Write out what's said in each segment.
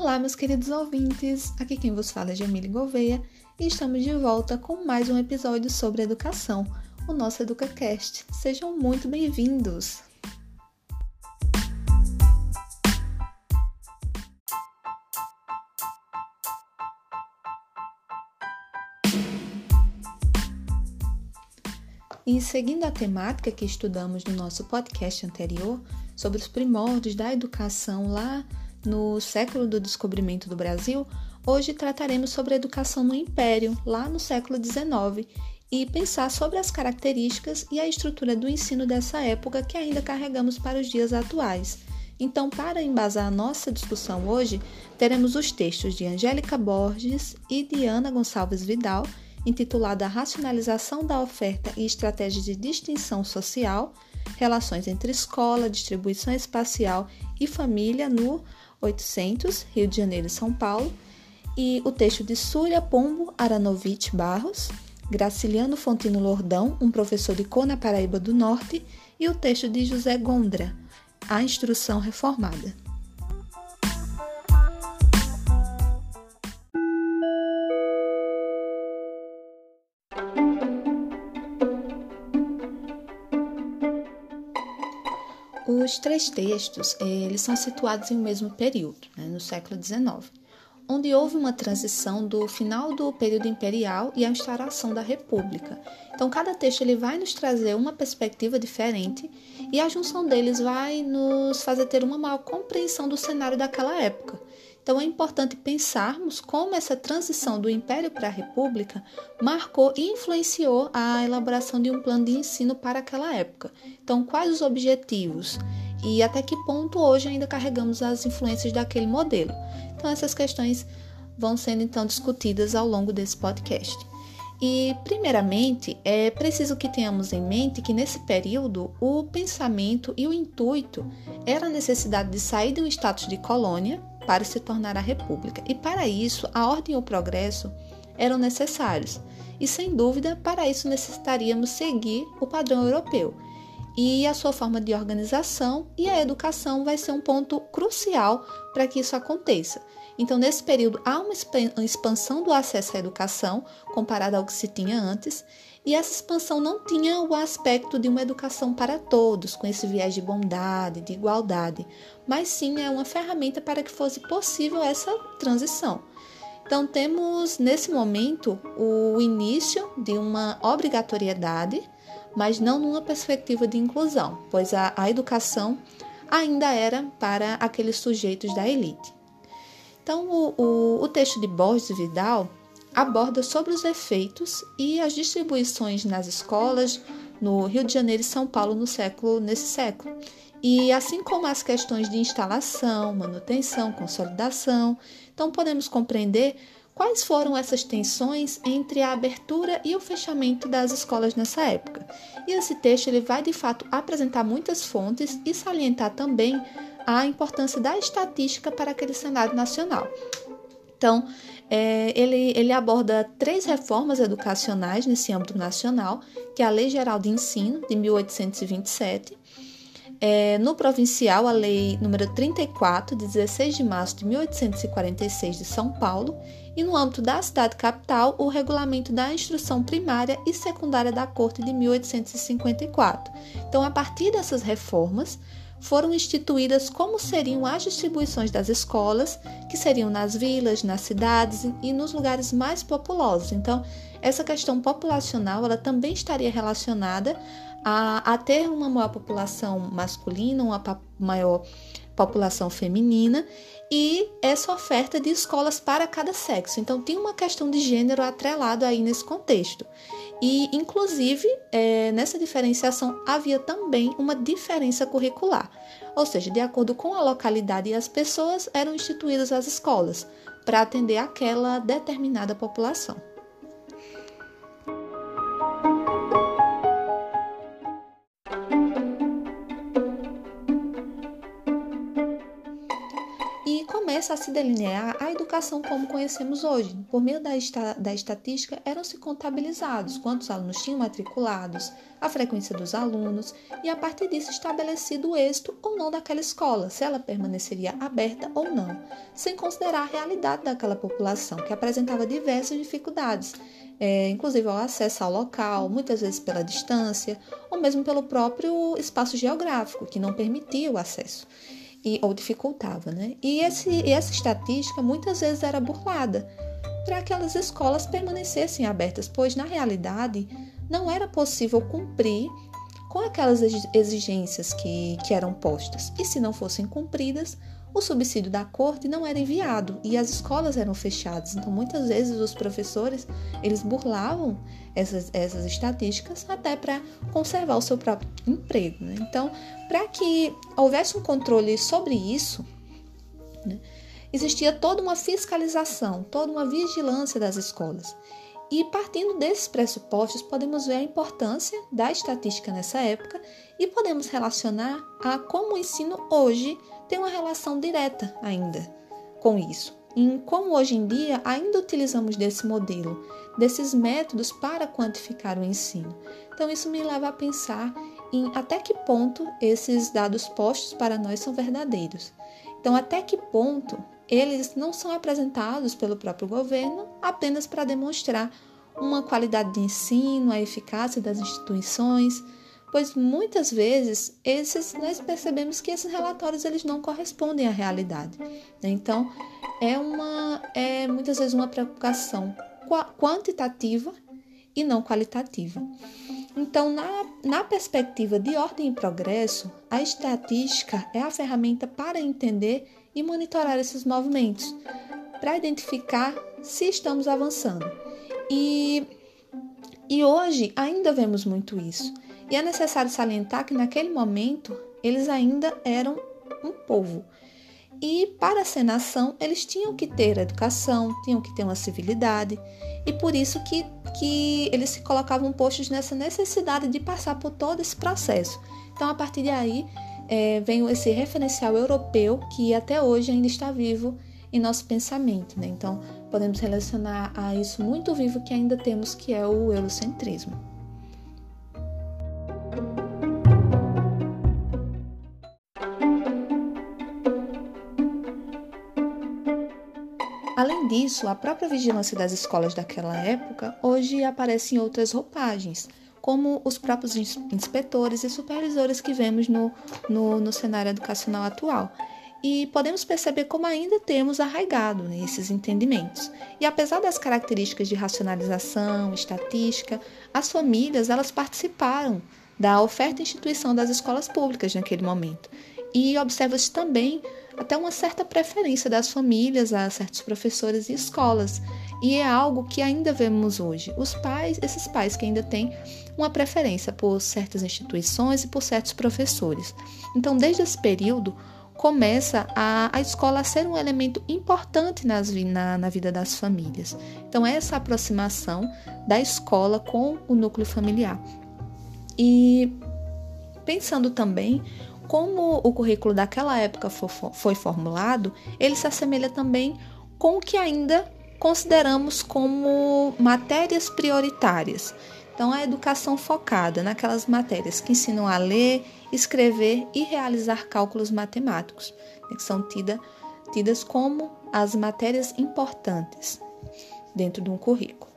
Olá, meus queridos ouvintes! Aqui quem vos fala é Jamile Gouveia e estamos de volta com mais um episódio sobre educação, o nosso EducaCast. Sejam muito bem-vindos! E seguindo a temática que estudamos no nosso podcast anterior sobre os primórdios da educação lá no século do descobrimento do Brasil, hoje trataremos sobre a educação no Império, lá no século XIX, e pensar sobre as características e a estrutura do ensino dessa época que ainda carregamos para os dias atuais. Então, para embasar a nossa discussão hoje, teremos os textos de Angélica Borges e de Ana Gonçalves Vidal intitulada Racionalização da Oferta e Estratégias de Distinção Social, Relações entre Escola, Distribuição Espacial e Família no 800, Rio de Janeiro e São Paulo, e o texto de Súria Pombo Aranovich Barros, Graciliano Fontino Lordão, um professor de Cona Paraíba do Norte, e o texto de José Gondra, A Instrução Reformada. Os três textos eles são situados em o mesmo período, né, no século XIX, onde houve uma transição do final do período imperial e a instauração da República. Então, cada texto ele vai nos trazer uma perspectiva diferente e a junção deles vai nos fazer ter uma maior compreensão do cenário daquela época. Então é importante pensarmos como essa transição do Império para a República marcou e influenciou a elaboração de um plano de ensino para aquela época. Então, quais os objetivos e até que ponto hoje ainda carregamos as influências daquele modelo? Então, essas questões vão sendo então discutidas ao longo desse podcast. E, primeiramente, é preciso que tenhamos em mente que nesse período o pensamento e o intuito era a necessidade de sair de um status de colônia para se tornar a república. E para isso, a ordem e o progresso eram necessários. E sem dúvida, para isso necessitaríamos seguir o padrão europeu. E a sua forma de organização e a educação vai ser um ponto crucial para que isso aconteça. Então, nesse período, há uma expansão do acesso à educação comparado ao que se tinha antes, e essa expansão não tinha o aspecto de uma educação para todos, com esse viés de bondade, de igualdade, mas sim é uma ferramenta para que fosse possível essa transição. Então, temos nesse momento o início de uma obrigatoriedade, mas não numa perspectiva de inclusão, pois a, a educação ainda era para aqueles sujeitos da elite. Então, o, o, o texto de Borges Vidal aborda sobre os efeitos e as distribuições nas escolas no Rio de Janeiro e São Paulo no século nesse século. E assim como as questões de instalação, manutenção, consolidação, então podemos compreender quais foram essas tensões entre a abertura e o fechamento das escolas nessa época. E esse texto ele vai de fato apresentar muitas fontes e salientar também a importância da estatística para aquele cenário nacional. Então, é, ele, ele aborda três reformas educacionais nesse âmbito nacional, que é a Lei Geral de Ensino, de 1827, é, no provincial, a Lei número 34, de 16 de março de 1846 de São Paulo, e no âmbito da cidade capital, o Regulamento da Instrução Primária e Secundária da Corte de 1854. Então, a partir dessas reformas, foram instituídas como seriam as distribuições das escolas, que seriam nas vilas, nas cidades e nos lugares mais populosos. Então, essa questão populacional ela também estaria relacionada a, a ter uma maior população masculina, uma maior população feminina e essa oferta de escolas para cada sexo. Então, tem uma questão de gênero atrelado aí nesse contexto. E, inclusive, é, nessa diferenciação havia também uma diferença curricular, ou seja, de acordo com a localidade e as pessoas, eram instituídas as escolas para atender aquela determinada população. Começa a se delinear a educação como conhecemos hoje. Por meio da, esta, da estatística, eram-se contabilizados quantos alunos tinham matriculados, a frequência dos alunos e, a partir disso, estabelecido o êxito ou não daquela escola, se ela permaneceria aberta ou não, sem considerar a realidade daquela população, que apresentava diversas dificuldades, é, inclusive ao acesso ao local, muitas vezes pela distância, ou mesmo pelo próprio espaço geográfico, que não permitia o acesso e, ou dificultava. Né? E, esse, e essa estatística muitas vezes era burlada para que aquelas escolas permanecessem abertas, pois na realidade não era possível cumprir com aquelas exigências que, que eram postas. E se não fossem cumpridas, o subsídio da corte não era enviado e as escolas eram fechadas. Então, muitas vezes os professores eles burlavam essas, essas estatísticas até para conservar o seu próprio emprego. Né? Então, para que houvesse um controle sobre isso, né, existia toda uma fiscalização, toda uma vigilância das escolas. E partindo desses pressupostos, podemos ver a importância da estatística nessa época e podemos relacionar a como o ensino hoje tem uma relação direta ainda com isso. Em como hoje em dia ainda utilizamos desse modelo, desses métodos para quantificar o ensino. Então isso me leva a pensar em até que ponto esses dados postos para nós são verdadeiros. Então até que ponto eles não são apresentados pelo próprio governo apenas para demonstrar uma qualidade de ensino, a eficácia das instituições, pois muitas vezes esses nós percebemos que esses relatórios eles não correspondem à realidade. Né? Então é uma é muitas vezes uma preocupação quantitativa e não qualitativa. Então, na, na perspectiva de ordem e progresso, a estatística é a ferramenta para entender e monitorar esses movimentos, para identificar se estamos avançando. E, e hoje ainda vemos muito isso. E é necessário salientar que naquele momento eles ainda eram um povo. E para ser nação, eles tinham que ter educação, tinham que ter uma civilidade, e por isso que, que eles se colocavam postos nessa necessidade de passar por todo esse processo. Então, a partir daí, é, vem esse referencial europeu que até hoje ainda está vivo em nosso pensamento. Né? Então, podemos relacionar a isso muito vivo que ainda temos, que é o eurocentrismo. Além disso, a própria vigilância das escolas daquela época hoje aparece em outras roupagens, como os próprios inspetores e supervisores que vemos no, no, no cenário educacional atual. E podemos perceber como ainda temos arraigado esses entendimentos. E apesar das características de racionalização, estatística, as famílias elas participaram da oferta e instituição das escolas públicas naquele momento. E observa-se também até uma certa preferência das famílias a certos professores e escolas. E é algo que ainda vemos hoje. Os pais, esses pais que ainda têm uma preferência por certas instituições e por certos professores. Então, desde esse período, começa a, a escola a ser um elemento importante nas, na, na vida das famílias. Então, essa aproximação da escola com o núcleo familiar. E pensando também como o currículo daquela época foi formulado, ele se assemelha também com o que ainda consideramos como matérias prioritárias. Então, a educação focada naquelas matérias que ensinam a ler, escrever e realizar cálculos matemáticos, né, que são tida, tidas como as matérias importantes dentro de um currículo.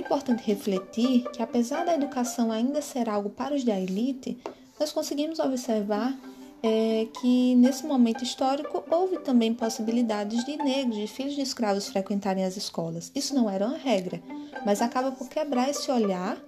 Importante refletir que, apesar da educação ainda ser algo para os da elite, nós conseguimos observar é, que, nesse momento histórico, houve também possibilidades de negros, de filhos de escravos frequentarem as escolas. Isso não era uma regra, mas acaba por quebrar esse olhar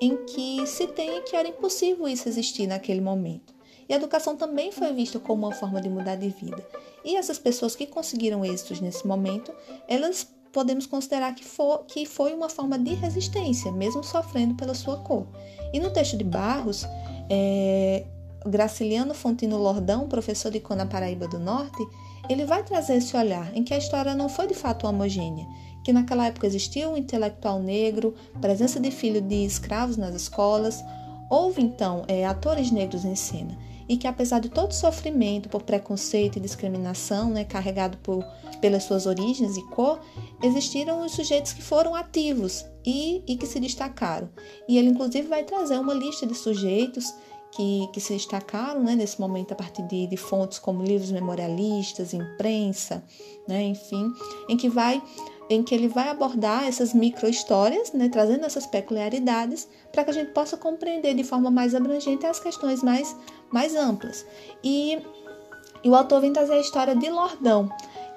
em que se tem que era impossível isso existir naquele momento. E a educação também foi vista como uma forma de mudar de vida. E essas pessoas que conseguiram êxitos nesse momento, elas podemos considerar que, for, que foi uma forma de resistência, mesmo sofrendo pela sua cor. E no texto de Barros, é, Graciliano Fontino Lordão, professor de Cona Paraíba do Norte, ele vai trazer esse olhar em que a história não foi de fato homogênea, que naquela época existia um intelectual negro, presença de filho de escravos nas escolas. Houve então é, atores negros em cena e que apesar de todo sofrimento por preconceito e discriminação, né, carregado por, pelas suas origens e cor, existiram os sujeitos que foram ativos e, e que se destacaram. E ele inclusive vai trazer uma lista de sujeitos que, que se destacaram né, nesse momento a partir de, de fontes como livros memorialistas, imprensa, né, enfim, em que vai em que ele vai abordar essas micro-histórias, né, trazendo essas peculiaridades, para que a gente possa compreender de forma mais abrangente as questões mais, mais amplas. E, e o autor vem trazer a história de Lordão,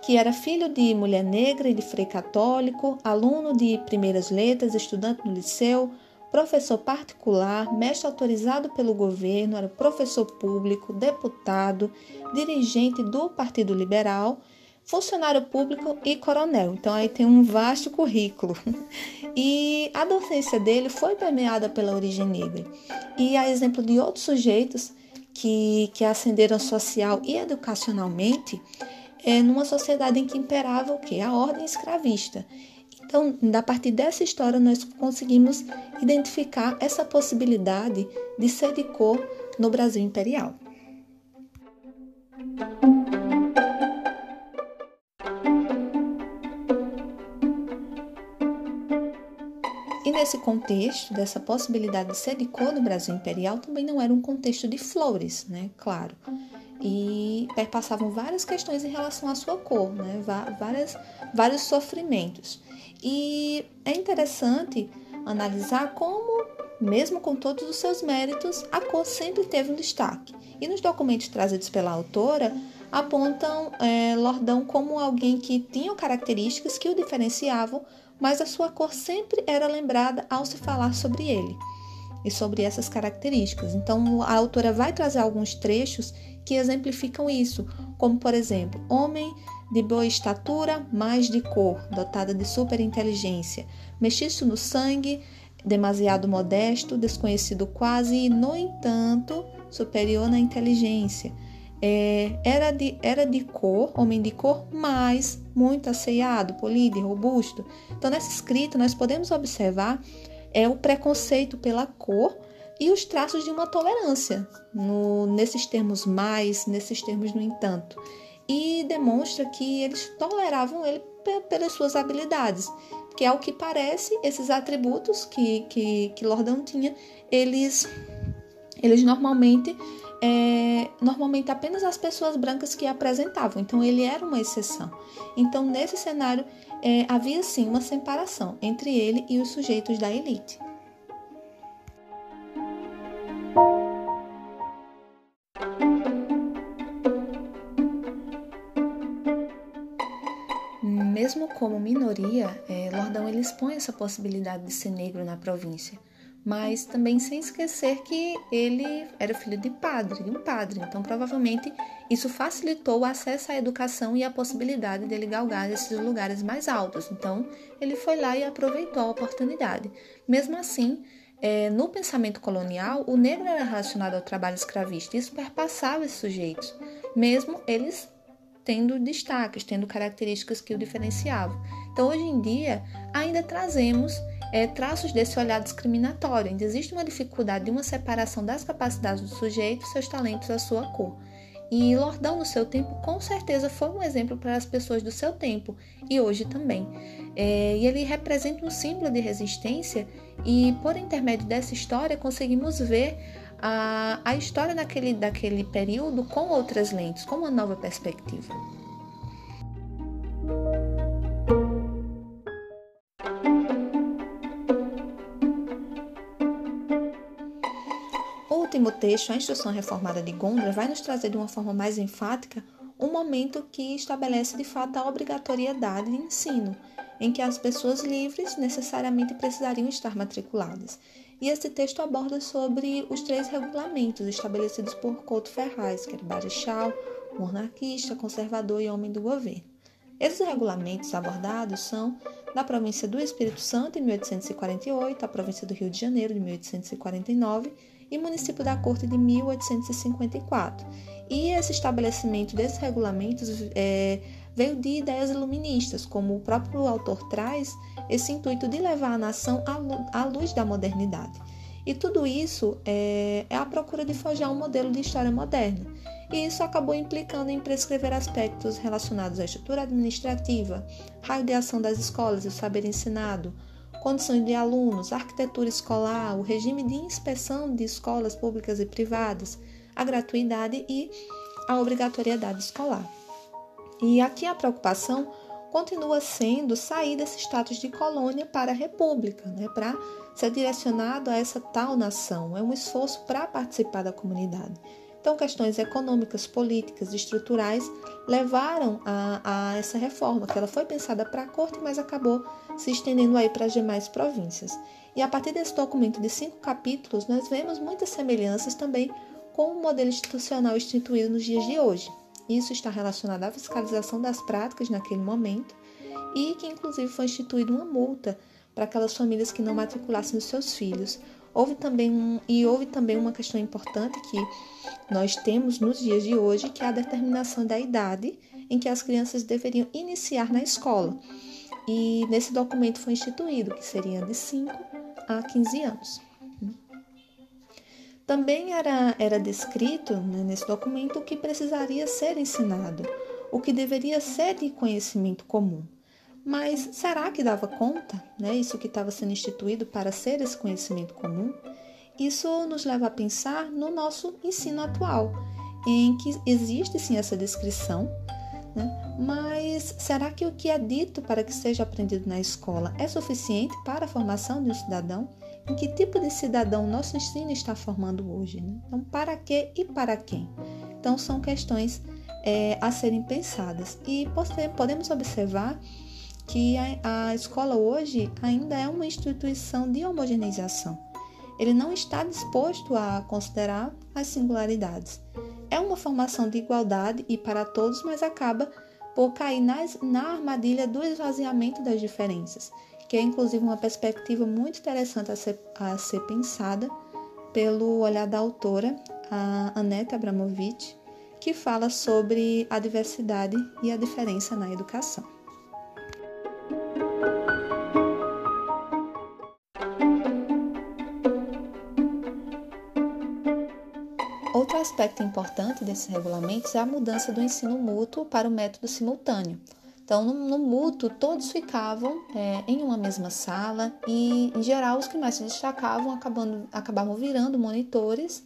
que era filho de mulher negra e de frei católico, aluno de primeiras letras, estudante no liceu, professor particular, mestre autorizado pelo governo, era professor público, deputado, dirigente do Partido Liberal funcionário público e coronel. Então aí tem um vasto currículo. E a docência dele foi permeada pela origem negra. E a exemplo de outros sujeitos que, que ascenderam social e educacionalmente, é numa sociedade em que imperava o quê? A ordem escravista. Então, a partir dessa história, nós conseguimos identificar essa possibilidade de ser de cor no Brasil imperial. Nesse contexto, dessa possibilidade de ser de cor no Brasil imperial, também não era um contexto de flores, né? Claro. E perpassavam várias questões em relação à sua cor, né? Várias, vários sofrimentos. E é interessante analisar como, mesmo com todos os seus méritos, a cor sempre teve um destaque. E nos documentos trazidos pela autora, apontam é, Lordão como alguém que tinha características que o diferenciavam mas a sua cor sempre era lembrada ao se falar sobre ele e sobre essas características. Então, a autora vai trazer alguns trechos que exemplificam isso, como por exemplo, homem de boa estatura, mais de cor, dotada de superinteligência, mestiço no sangue, demasiado modesto, desconhecido quase e, no entanto, superior na inteligência é, era, de, era de cor, homem de cor, mas muito asseiado, polido e robusto. Então, nessa escrita, nós podemos observar é, o preconceito pela cor e os traços de uma tolerância, no, nesses termos mais, nesses termos no entanto. E demonstra que eles toleravam ele pelas suas habilidades, que ao que parece, esses atributos que, que, que Lordão tinha, eles, eles normalmente é, normalmente apenas as pessoas brancas que apresentavam, então ele era uma exceção. Então, nesse cenário, é, havia sim uma separação entre ele e os sujeitos da elite. Mesmo como minoria, é, Lordão ele expõe essa possibilidade de ser negro na província mas também sem esquecer que ele era filho de padre, de um padre. Então, provavelmente, isso facilitou o acesso à educação e a possibilidade dele galgar esses lugares mais altos. Então, ele foi lá e aproveitou a oportunidade. Mesmo assim, é, no pensamento colonial, o negro era relacionado ao trabalho escravista. Isso perpassava esses sujeitos, mesmo eles tendo destaques, tendo características que o diferenciavam. Então, hoje em dia, ainda trazemos é, traços desse olhar discriminatório, onde existe uma dificuldade de uma separação das capacidades do sujeito, seus talentos, a sua cor. E Lordão, no seu tempo, com certeza foi um exemplo para as pessoas do seu tempo e hoje também. É, e ele representa um símbolo de resistência, e por intermédio dessa história conseguimos ver a, a história daquele, daquele período com outras lentes, com uma nova perspectiva. Texto, a Instrução Reformada de Gondra, vai nos trazer de uma forma mais enfática um momento que estabelece de fato a obrigatoriedade de ensino, em que as pessoas livres necessariamente precisariam estar matriculadas. E esse texto aborda sobre os três regulamentos estabelecidos por Couto Ferraz, que era Barechal, monarquista, conservador e homem do governo. Esses regulamentos abordados são da província do Espírito Santo, em 1848, a província do Rio de Janeiro, de 1849, e município da Corte de 1854. E esse estabelecimento desses regulamentos é, veio de ideias iluministas, como o próprio autor traz, esse intuito de levar a nação à luz da modernidade. E tudo isso é, é a procura de forjar um modelo de história moderna. E isso acabou implicando em prescrever aspectos relacionados à estrutura administrativa, raio de ação das escolas e o saber ensinado, condições de alunos, arquitetura escolar, o regime de inspeção de escolas públicas e privadas, a gratuidade e a obrigatoriedade escolar. E aqui a preocupação continua sendo sair desse status de colônia para a república, né, para ser direcionado a essa tal nação. É um esforço para participar da comunidade. Então, questões econômicas, políticas, estruturais levaram a, a essa reforma, que ela foi pensada para a corte, mas acabou se estendendo aí para as demais províncias. E a partir desse documento de cinco capítulos, nós vemos muitas semelhanças também com o modelo institucional instituído nos dias de hoje. Isso está relacionado à fiscalização das práticas naquele momento e que inclusive foi instituída uma multa para aquelas famílias que não matriculassem os seus filhos. Houve também um, e houve também uma questão importante que nós temos nos dias de hoje, que é a determinação da idade em que as crianças deveriam iniciar na escola. E nesse documento foi instituído que seria de 5 a 15 anos. Também era, era descrito né, nesse documento o que precisaria ser ensinado, o que deveria ser de conhecimento comum. Mas será que dava conta, né, isso que estava sendo instituído para ser esse conhecimento comum? Isso nos leva a pensar no nosso ensino atual, em que existe sim essa descrição, né, mas será que o que é dito para que seja aprendido na escola é suficiente para a formação de um cidadão? em que tipo de cidadão nosso ensino está formando hoje. Né? Então, para que e para quem? Então, são questões é, a serem pensadas. E podemos observar que a, a escola hoje ainda é uma instituição de homogeneização. Ele não está disposto a considerar as singularidades. É uma formação de igualdade e para todos, mas acaba por cair nas, na armadilha do esvaziamento das diferenças que é inclusive uma perspectiva muito interessante a ser, a ser pensada pelo olhar da autora, a Aneta Abramovic, que fala sobre a diversidade e a diferença na educação. Aspecto importante desses regulamentos é a mudança do ensino mútuo para o método simultâneo, então, no, no mútuo, todos ficavam é, em uma mesma sala e, em geral, os que mais se destacavam acabando, acabavam virando monitores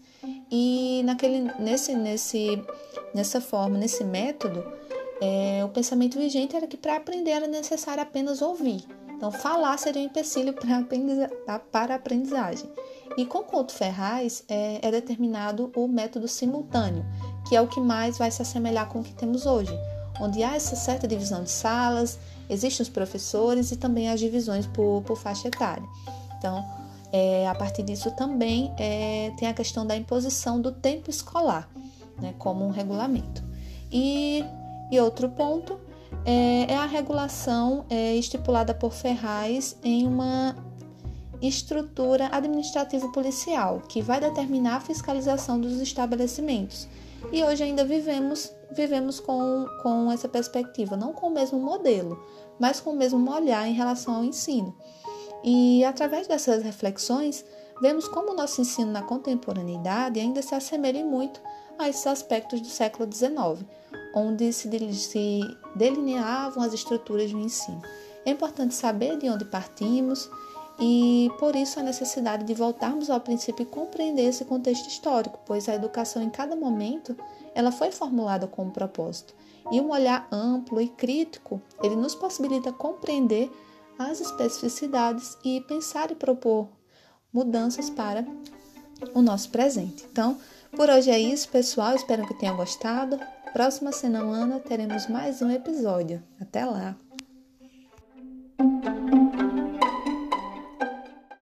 e naquele, nesse, nesse, nessa forma, nesse método, é, o pensamento vigente era que para aprender era necessário apenas ouvir. Então, falar seria um empecilho para, a aprendizagem. E com Couto Ferraz é, é determinado o método simultâneo, que é o que mais vai se assemelhar com o que temos hoje onde há essa certa divisão de salas, existem os professores e também as divisões por, por faixa etária. Então, é, a partir disso também é, tem a questão da imposição do tempo escolar, né, como um regulamento. E, e outro ponto é, é a regulação é, estipulada por Ferraz em uma estrutura administrativa policial que vai determinar a fiscalização dos estabelecimentos. E hoje ainda vivemos vivemos com, com essa perspectiva, não com o mesmo modelo, mas com o mesmo olhar em relação ao ensino. E através dessas reflexões, vemos como o nosso ensino na contemporaneidade ainda se assemelha muito a esses aspectos do século XIX, onde se, delineavam as estruturas do ensino. É importante saber de onde partimos e, por isso, a necessidade de voltarmos ao princípio e compreender esse contexto histórico, pois a educação em cada momento ela foi formulada com um propósito. E um olhar amplo e crítico, ele nos possibilita compreender as especificidades e pensar e propor mudanças para o nosso presente. Então, por hoje é isso, pessoal. Espero que tenham gostado. Próxima semana teremos mais um episódio. Até lá!